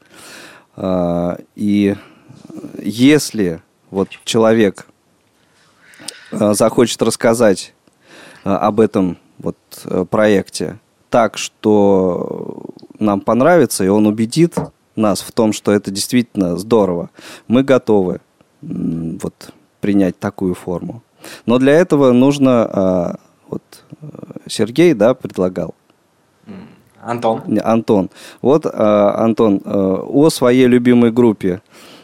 Э, и если вот человек э, захочет рассказать э, об этом вот э, проекте так, что нам понравится, и он убедит нас в том, что это действительно здорово, мы готовы вот, принять такую форму. Но для этого нужно, а, вот Сергей, да, предлагал. Антон. Антон. Вот, а, Антон, а, о своей любимой группе,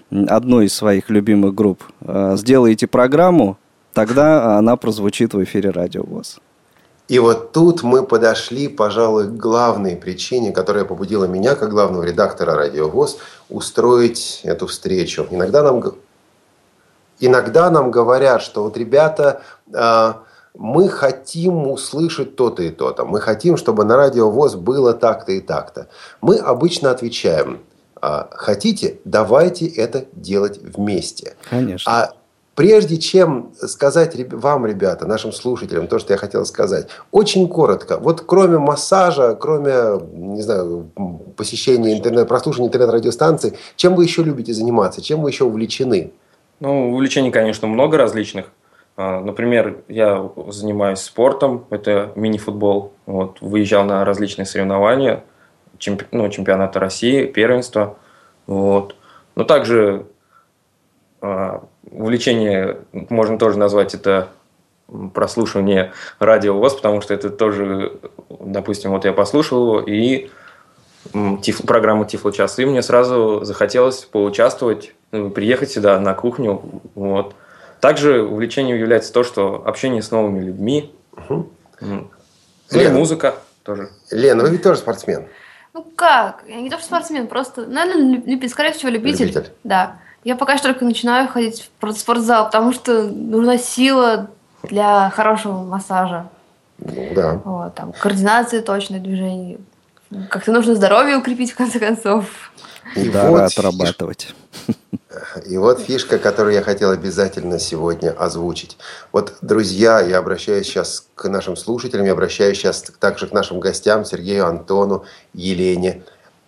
одной из своих любимых групп, сделаете программу, тогда она прозвучит в эфире Радио ВОЗ. И вот тут мы подошли, пожалуй, к главной причине, которая побудила меня, как главного редактора «Радио ВОЗ», устроить эту встречу. Иногда нам, иногда нам говорят, что вот, ребята, а, мы хотим услышать то-то и то-то. Мы хотим, чтобы на радио ВОЗ было так-то и так-то. Мы обычно отвечаем, «А, хотите, давайте это делать вместе. Конечно. А Прежде чем сказать вам, ребята, нашим слушателям, то, что я хотел сказать, очень коротко. Вот кроме массажа, кроме, не знаю, посещения интернет, прослушивания интернет-радиостанций, чем вы еще любите заниматься? Чем вы еще увлечены? Ну, увлечений, конечно, много различных. А, например, я занимаюсь спортом, это мини-футбол. Вот, выезжал на различные соревнования, чемпи- ну, чемпионаты России, первенства. Вот. Но также а, увлечение можно тоже назвать это прослушивание радио ВОЗ, потому что это тоже, допустим, вот я послушал его, и тиф, программу Тифло час, и мне сразу захотелось поучаствовать, ну, приехать сюда на кухню. Вот. Также увлечением является то, что общение с новыми людьми, угу. ну и музыка тоже. Лена, вы ведь тоже спортсмен. Ну как? Я не то, что спортсмен, просто, наверное, любитель, скорее всего, любитель. Любитель. Да. Я пока что только начинаю ходить в спортзал, потому что нужна сила для хорошего массажа. Ну, да. Вот, там, координация точное движение. Как-то нужно здоровье укрепить, в конце концов. И Удары вот отрабатывать. И вот фишка, которую я хотел обязательно сегодня озвучить. Вот, друзья, я обращаюсь сейчас к нашим слушателям, я обращаюсь сейчас также к нашим гостям, Сергею, Антону, Елене.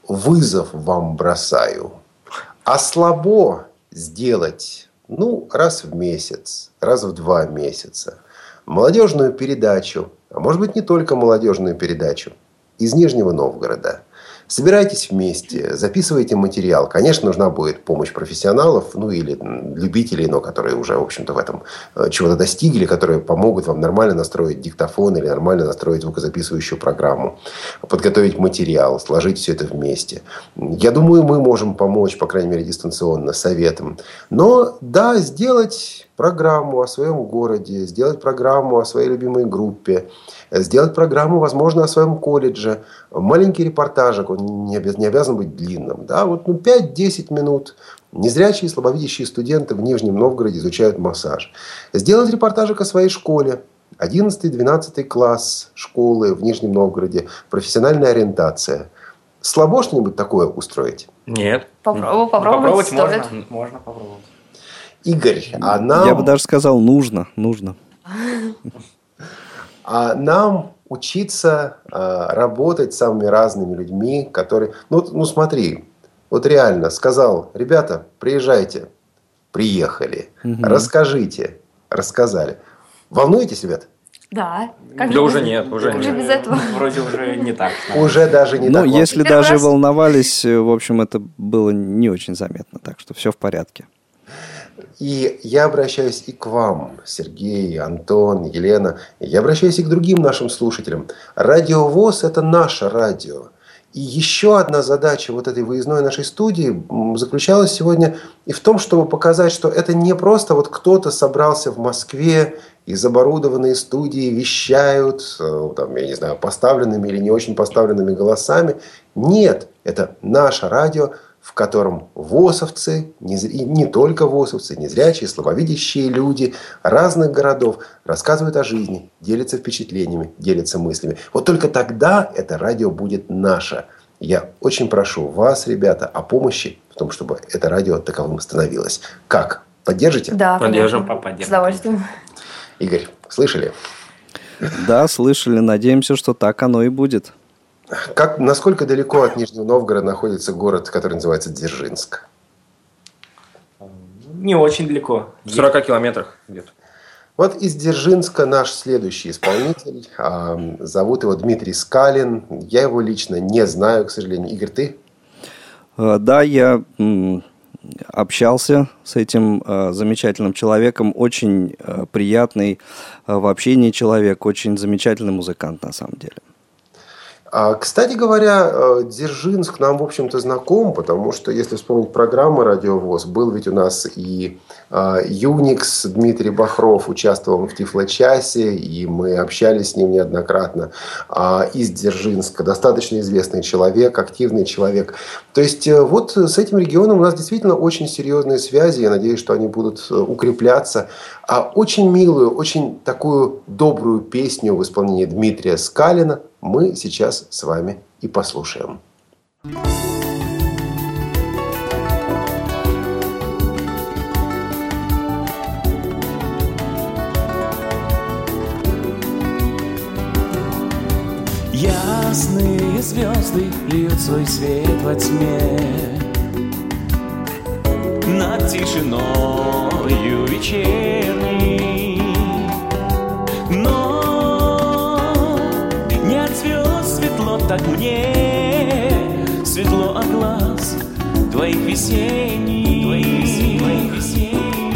Вызов вам бросаю. А слабо сделать, ну, раз в месяц, раз в два месяца, молодежную передачу, а может быть не только молодежную передачу, из Нижнего Новгорода – Собирайтесь вместе, записывайте материал. Конечно, нужна будет помощь профессионалов, ну или любителей, но которые уже, в общем-то, в этом э, чего-то достигли, которые помогут вам нормально настроить диктофон или нормально настроить звукозаписывающую программу, подготовить материал, сложить все это вместе. Я думаю, мы можем помочь, по крайней мере, дистанционно, советом. Но да, сделать программу о своем городе, сделать программу о своей любимой группе, сделать программу, возможно, о своем колледже. Маленький репортажик, он не обязан, не обязан быть длинным. Да? Вот, ну, 5-10 минут. Незрячие, слабовидящие студенты в Нижнем Новгороде изучают массаж. Сделать репортажик о своей школе. 11-12 класс школы в Нижнем Новгороде. Профессиональная ориентация. Слабо что-нибудь такое устроить? Нет. Попробовать, попробовать, попробовать можно, можно попробовать. Игорь, а нам... Я бы даже сказал, нужно, нужно. А нам учиться а, работать с самыми разными людьми, которые... Ну, ну смотри, вот реально сказал, ребята, приезжайте, приехали, угу. расскажите, рассказали. Волнуетесь, ребят? Да. Как да же уже нет, уже как нет. же без этого? Вроде уже не так. Уже даже не ну, так. Ну, если даже волновались, в общем, это было не очень заметно, так что все в порядке. И я обращаюсь и к вам, Сергей, Антон, Елена. Я обращаюсь и к другим нашим слушателям. Радио ВОЗ – это наше радио. И еще одна задача вот этой выездной нашей студии заключалась сегодня и в том, чтобы показать, что это не просто вот кто-то собрался в Москве из оборудованной студии вещают, э, там, я не знаю, поставленными или не очень поставленными голосами. Нет, это наше радио, в котором ВОСовцы, не, не только ВОСовцы, незрячие, слабовидящие люди разных городов рассказывают о жизни, делятся впечатлениями, делятся мыслями. Вот только тогда это радио будет наше. Я очень прошу вас, ребята, о помощи в том, чтобы это радио таковым становилось. Как? Поддержите? Да, поддержим. Поддержим. С удовольствием. Игорь, слышали? Да, слышали. Надеемся, что так оно и будет. Как, насколько далеко от Нижнего Новгорода находится город, который называется Дзержинск? Не очень далеко. В 40 километрах где-то. Вот из Дзержинска наш следующий исполнитель. А, зовут его Дмитрий Скалин. Я его лично не знаю, к сожалению. Игорь, ты? А, да, я общался с этим э, замечательным человеком. Очень э, приятный э, в общении человек, очень замечательный музыкант на самом деле. А, кстати говоря, э, Дзержинск нам, в общем-то, знаком, потому что, если вспомнить программы «Радиовоз», был ведь у нас и а, Юникс Дмитрий Бахров участвовал в Тифлочасе, и мы общались с ним неоднократно. А, из Дзержинска достаточно известный человек, активный человек. То есть, э, вот с этим регионом у нас действительно очень серьезные связи. Я надеюсь, что они будут э, укрепляться. А очень милую, очень такую добрую песню в исполнении Дмитрия Скалина – мы сейчас с вами и послушаем. Ясные звезды льют свой свет во тьме Над тишиною вечерней так мне светло от глаз твоих весенних, твоих весенних.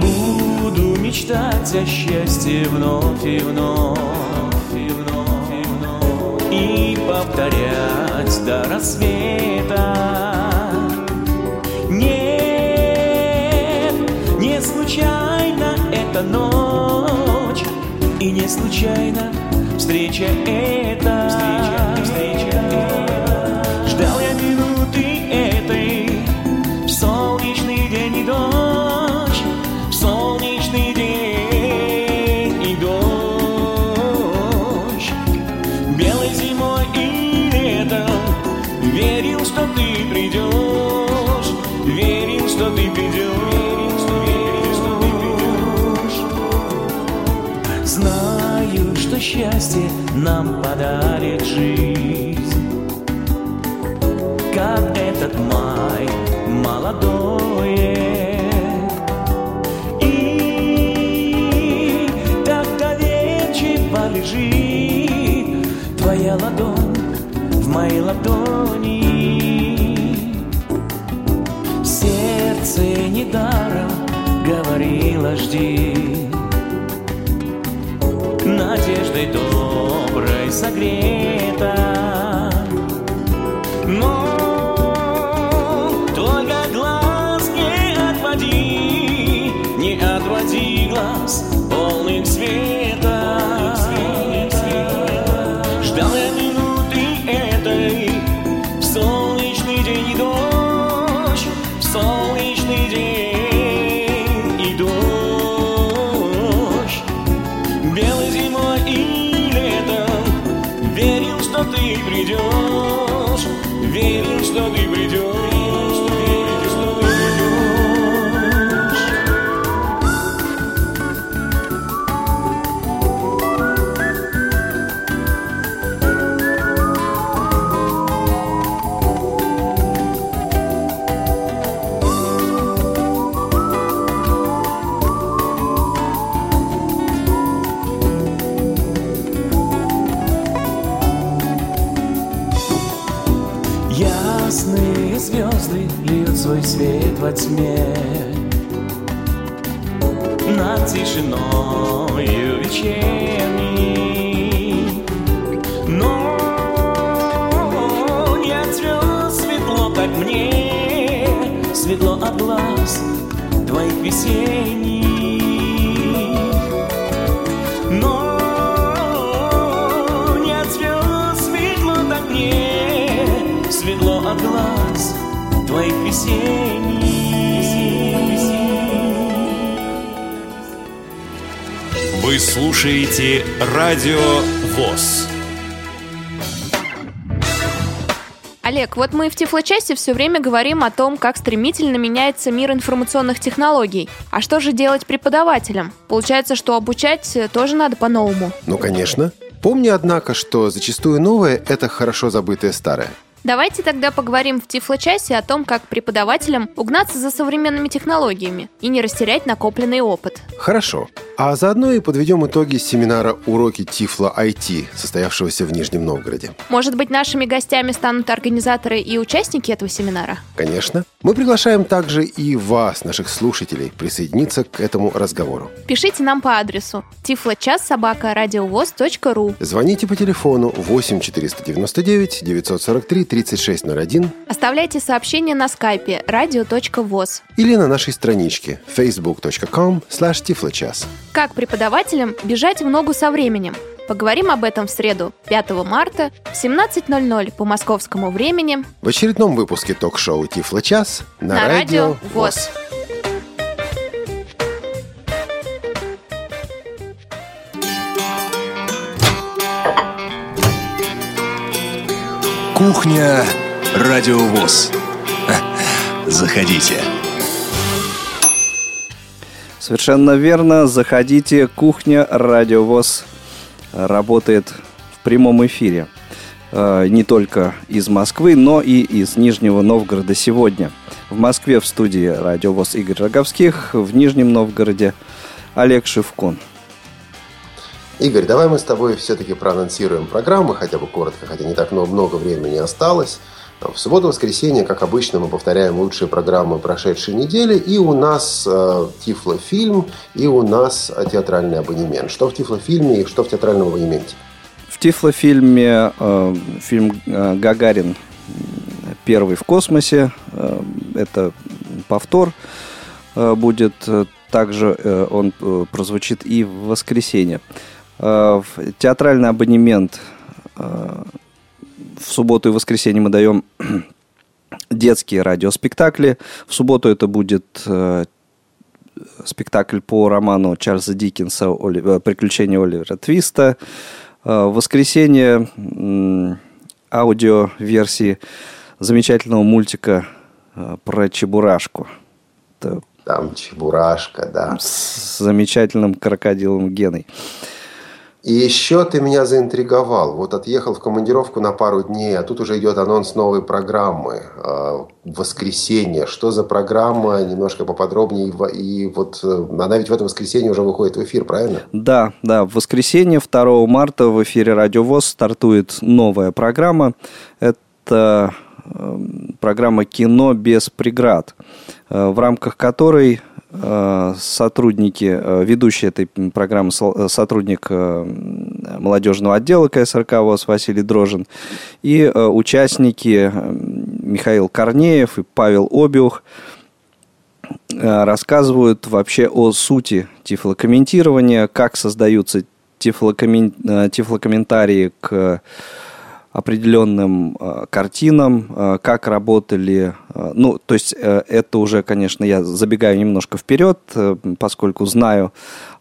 Буду мечтать о счастье вновь и вновь, и вновь, и вновь, и повторять до рассвета. Нет, не случайно эта ночь, и не случайно встреча эта. Встреча, встреча счастье нам подарит жизнь. Как этот май молодое. И так доверчиво лежит Твоя ладонь в моей ладони. Сердце недаром говорило жди sagriento. Радио ВОЗ. Олег, вот мы в Тифлочасе все время говорим о том, как стремительно меняется мир информационных технологий. А что же делать преподавателям? Получается, что обучать э, тоже надо по-новому. Ну, конечно. Помни, однако, что зачастую новое – это хорошо забытое старое. Давайте тогда поговорим в Тифлочасе о том, как преподавателям угнаться за современными технологиями и не растерять накопленный опыт. Хорошо. А заодно и подведем итоги семинара «Уроки Тифла IT», состоявшегося в Нижнем Новгороде. Может быть, нашими гостями станут организаторы и участники этого семинара? Конечно. Мы приглашаем также и вас, наших слушателей, присоединиться к этому разговору. Пишите нам по адресу ру. Звоните по телефону 8 499 943 3601 Оставляйте сообщения на скайпе radio.voz. или на нашей страничке facebook.com slash tifloчас. Как преподавателям бежать в ногу со временем? Поговорим об этом в среду, 5 марта, в 17.00 по московскому времени В очередном выпуске ток-шоу «Тифло час» на, на радио ВОЗ. Кухня Радиовоз. (laughs) Заходите. Совершенно верно. Заходите. Кухня Радиовоз работает в прямом эфире. Э, Не только из Москвы, но и из Нижнего Новгорода сегодня. В Москве в студии Радиовоз Игорь Роговских, в Нижнем Новгороде Олег Шевкун. Игорь, давай мы с тобой все-таки проанонсируем программу, хотя бы коротко, хотя не так много времени осталось. В субботу-воскресенье, как обычно, мы повторяем лучшие программы прошедшей недели. И у нас э, Тифлофильм, и у нас театральный абонемент. Что в Тифлофильме и что в театральном абонементе? В Тифлофильме э, фильм э, «Гагарин. Первый в космосе». Э, это повтор э, будет. Также он прозвучит и в воскресенье. В театральный абонемент в субботу и воскресенье мы даем (clears throat) детские радиоспектакли. В субботу это будет э, спектакль по роману Чарльза Диккенса «Оли- э, «Приключения Оливера Твиста». Э, В воскресенье м, аудиоверсии замечательного мультика э, про Чебурашку. Это Там Чебурашка, да. с замечательным крокодилом Геной. И еще ты меня заинтриговал. Вот отъехал в командировку на пару дней, а тут уже идет анонс новой программы. э, Воскресенье. Что за программа? Немножко поподробнее. И во- И вот э, она ведь в это воскресенье уже выходит в эфир, правильно? Да, да, в воскресенье 2 марта в эфире Радио ВОЗ стартует новая программа. Это эм, программа «Кино без преград», э, в рамках которой э, сотрудники, э, ведущий этой программы э, сотрудник э, молодежного отдела КСРК ВОЗ Василий Дрожин и э, участники э, Михаил Корнеев и Павел Обиух э, рассказывают вообще о сути тифлокомментирования, как создаются тифлокоммен- э, тифлокомментарии к определенным э, картинам, э, как работали, э, ну, то есть э, это уже, конечно, я забегаю немножко вперед, э, поскольку знаю,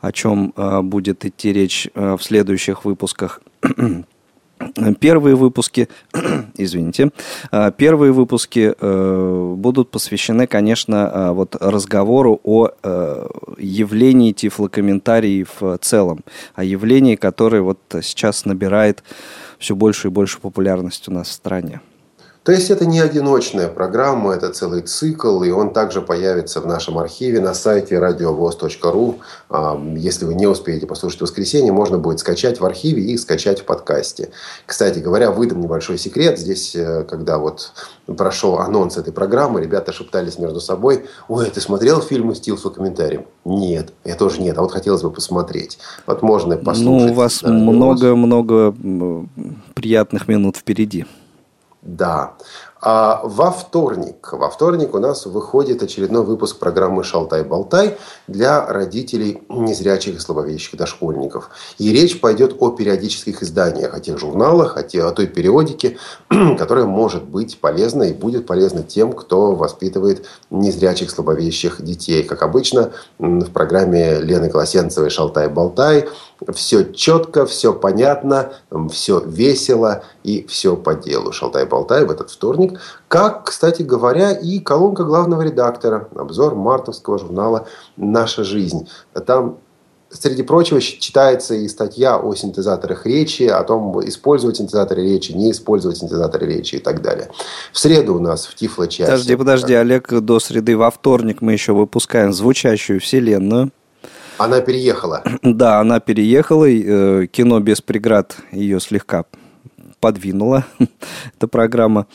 о чем э, будет идти речь э, в следующих выпусках. (clears throat) Первые выпуски, (clears throat) извините, э, первые выпуски э, будут посвящены, конечно, э, вот разговору о явлении тифлокомментарий в целом, о явлении, которое вот сейчас набирает все больше и больше популярность у нас в стране. То есть это не одиночная программа, это целый цикл, и он также появится в нашем архиве на сайте радиовоз.ру. А, если вы не успеете послушать в воскресенье, можно будет скачать в архиве и скачать в подкасте. Кстати говоря, выдам небольшой секрет. Здесь, э, когда вот прошел анонс этой программы, ребята шептались между собой, ой, ты смотрел фильмы с Тилфа комментарием? Нет, я тоже нет, а вот хотелось бы посмотреть. Вот можно послушать. Ну, у вас много-много приятных минут впереди. Да. А во вторник, во вторник у нас выходит очередной выпуск программы «Шалтай-болтай» для родителей незрячих и слабовидящих дошкольников. И речь пойдет о периодических изданиях, о тех журналах, о, те, о той периодике, (clears throat) которая может быть полезна и будет полезна тем, кто воспитывает незрячих слабовидящих детей. Как обычно, в программе Лены Колосенцевой «Шалтай-болтай» все четко, все понятно, все весело и все по делу. Шалтай-болтай в этот вторник. Как, кстати говоря, и колонка главного редактора. Обзор мартовского журнала «Наша жизнь». Там Среди прочего, читается и статья о синтезаторах речи, о том, использовать синтезаторы речи, не использовать синтезаторы речи и так далее. В среду у нас в Тифло часе. Подожди, подожди, Олег, до среды во вторник мы еще выпускаем звучащую вселенную. Она переехала. (clears throat) Да, она переехала. Э, кино без преград ее слегка подвинула (laughs) эта программа.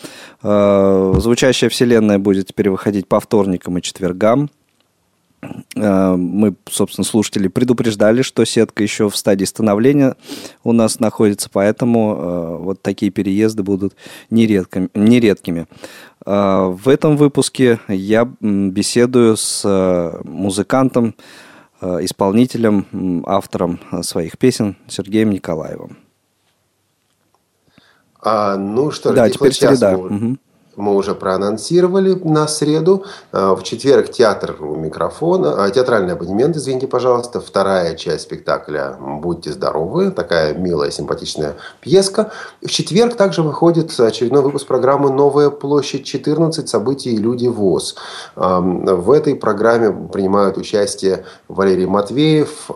Э, звучащая вселенная будет теперь выходить по вторникам и четвергам. Э, мы, собственно, слушатели предупреждали, что сетка еще в стадии становления у нас находится, поэтому вот такие переезды будут нередкими. В этом выпуске я беседую с музыкантом, Э, исполнителем, автором э, своих песен Сергеем Николаевым. А, ну что да, теперь среда. Мы, угу мы уже проанонсировали на среду. А, в четверг театр у микрофона, а, театральный абонемент, извините, пожалуйста. Вторая часть спектакля «Будьте здоровы». Такая милая, симпатичная пьеска. В четверг также выходит очередной выпуск программы «Новая площадь 14. События и люди ВОЗ». В этой программе принимают участие Валерий Матвеев,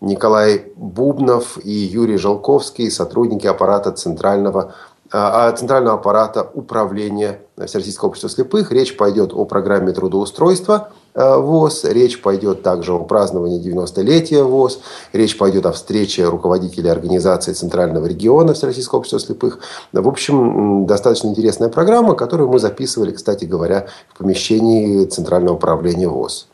Николай Бубнов и Юрий Желковский, сотрудники аппарата Центрального а, центрального аппарата управления Всероссийского общества слепых. Речь пойдет о программе трудоустройства а, ВОЗ, речь пойдет также о праздновании 90-летия ВОЗ, речь пойдет о встрече руководителей организации Центрального региона Всероссийского общества слепых. В общем, достаточно интересная программа, которую мы записывали, кстати говоря, в помещении Центрального управления ВОЗ.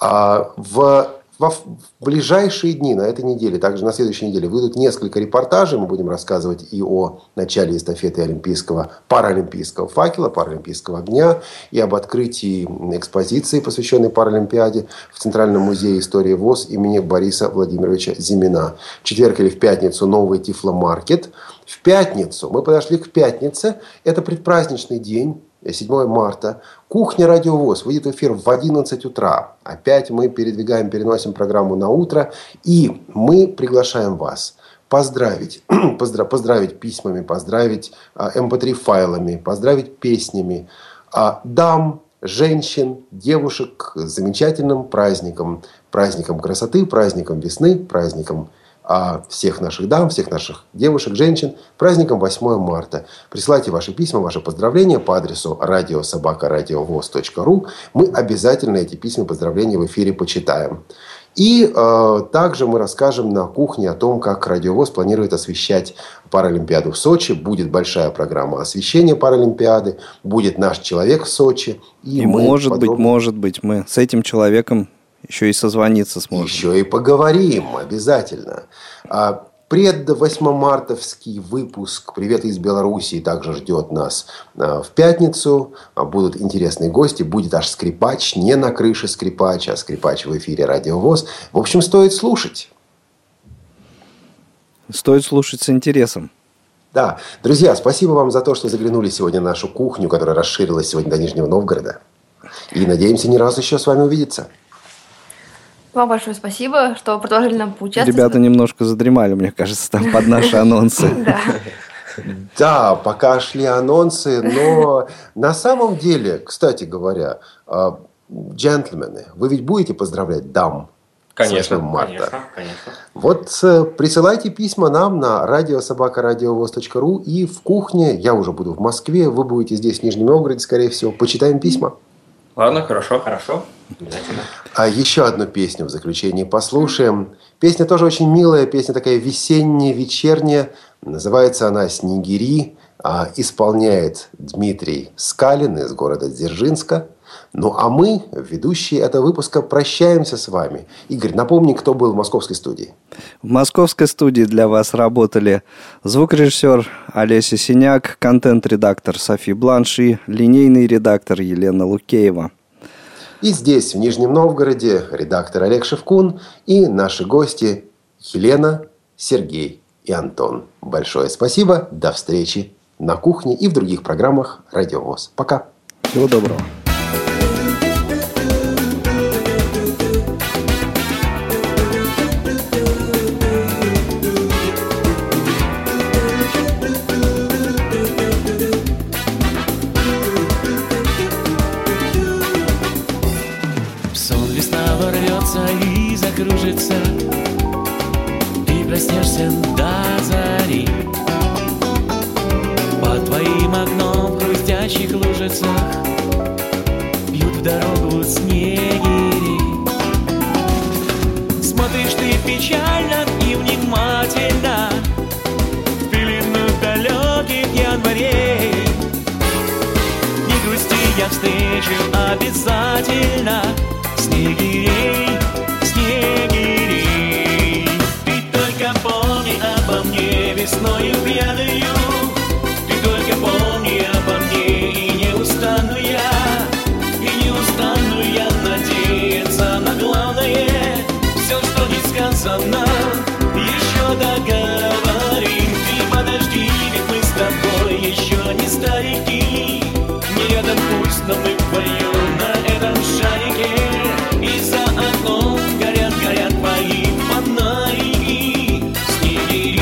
А в во ближайшие дни, на этой неделе, также на следующей неделе, выйдут несколько репортажей. Мы будем рассказывать и о начале эстафеты Олимпийского, паралимпийского факела, паралимпийского огня, и об открытии экспозиции, посвященной Паралимпиаде в Центральном музее истории ВОЗ имени Бориса Владимировича Зимина. В четверг или в пятницу новый Тифломаркет. В пятницу, мы подошли к пятнице, это предпраздничный день, 7 марта. Кухня Радиовоз выйдет в эфир в 11 утра. Опять мы передвигаем, переносим программу на утро. И мы приглашаем вас поздравить, (clears throat) поздравить, поздравить письмами, поздравить mp3 а, файлами, поздравить песнями а, дам, женщин, девушек с замечательным праздником. Праздником красоты, праздником весны, праздником а всех наших дам, всех наших девушек, женщин праздником 8 марта. Присылайте ваши письма, ваши поздравления по адресу радиособакарадиовоз.ру. Мы обязательно эти письма поздравления в эфире почитаем. И э, также мы расскажем на кухне о том, как Радиовоз планирует освещать Паралимпиаду в Сочи. Будет большая программа освещения Паралимпиады. Будет наш человек в Сочи. И, и может подробно... быть, может быть, мы с этим человеком еще и созвониться сможем. Еще и поговорим обязательно. А пред 8 мартовский выпуск «Привет из Белоруссии» также ждет нас а, в пятницу. А, будут интересные гости. Будет аж скрипач. Не на крыше скрипач, а скрипач в эфире «Радиовоз». В общем, стоит слушать. Стоит слушать с интересом. Да. Друзья, спасибо вам за то, что заглянули сегодня на нашу кухню, которая расширилась сегодня до Нижнего Новгорода. И надеемся не раз еще с вами увидеться. Вам большое спасибо, что продолжили нам поучаствовать. Ребята немножко задремали, мне кажется, там под наши (laughs) анонсы. Да. Пока шли анонсы, но на самом деле, кстати говоря, а, джентльмены, вы ведь будете поздравлять дам? Конечно, с 8 марта. Конечно, конечно. Вот э, присылайте письма нам на радиособакарадиовоз.ру и в кухне, я уже буду в Москве, вы будете здесь, в Нижнем Новгороде, скорее всего, почитаем письма. Ладно, хорошо. Хорошо. Обязательно. А еще одну песню в заключении послушаем. Песня тоже очень милая, песня такая весенняя, вечерняя. Называется она «Снегири». А исполняет Дмитрий Скалин из города Дзержинска. Ну а мы, ведущие этого выпуска, прощаемся с вами. Игорь, напомни, кто был в московской студии. В московской студии для вас работали звукорежиссер Олеся Синяк, контент-редактор Софи Бланш и линейный редактор Елена Лукеева. И здесь, в Нижнем Новгороде, редактор Олег Шевкун и наши гости Елена, Сергей и Антон. Большое спасибо. До встречи на кухне и в других программах Радиовоз. Пока. Всего доброго. Ворвется и закружится Ты проснешься до зари. Под твоим окном в лужицах дорогу снегири Смотришь ты печально и внимательно В пелену далеких январей не грусти, я встречу обязательно. Снегирей, снегирей Ты только помни обо мне весною пьяную сказано, еще договорим. Ты подожди, ведь мы с тобой еще не старики. Не рядом пусть, но мы вдвоем на этом шарике. И за окном горят, горят твои фонарики Снегири,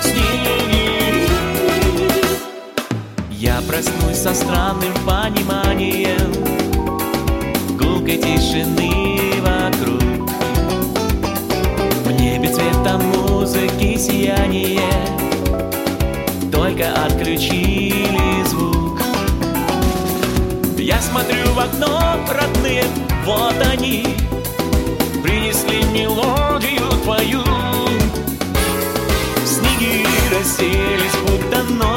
снегири. Я проснусь со странным пониманием Гулкой тишины смотрю в окно, родные, вот они. Принесли мелодию твою. Снеги расселись, будто нотами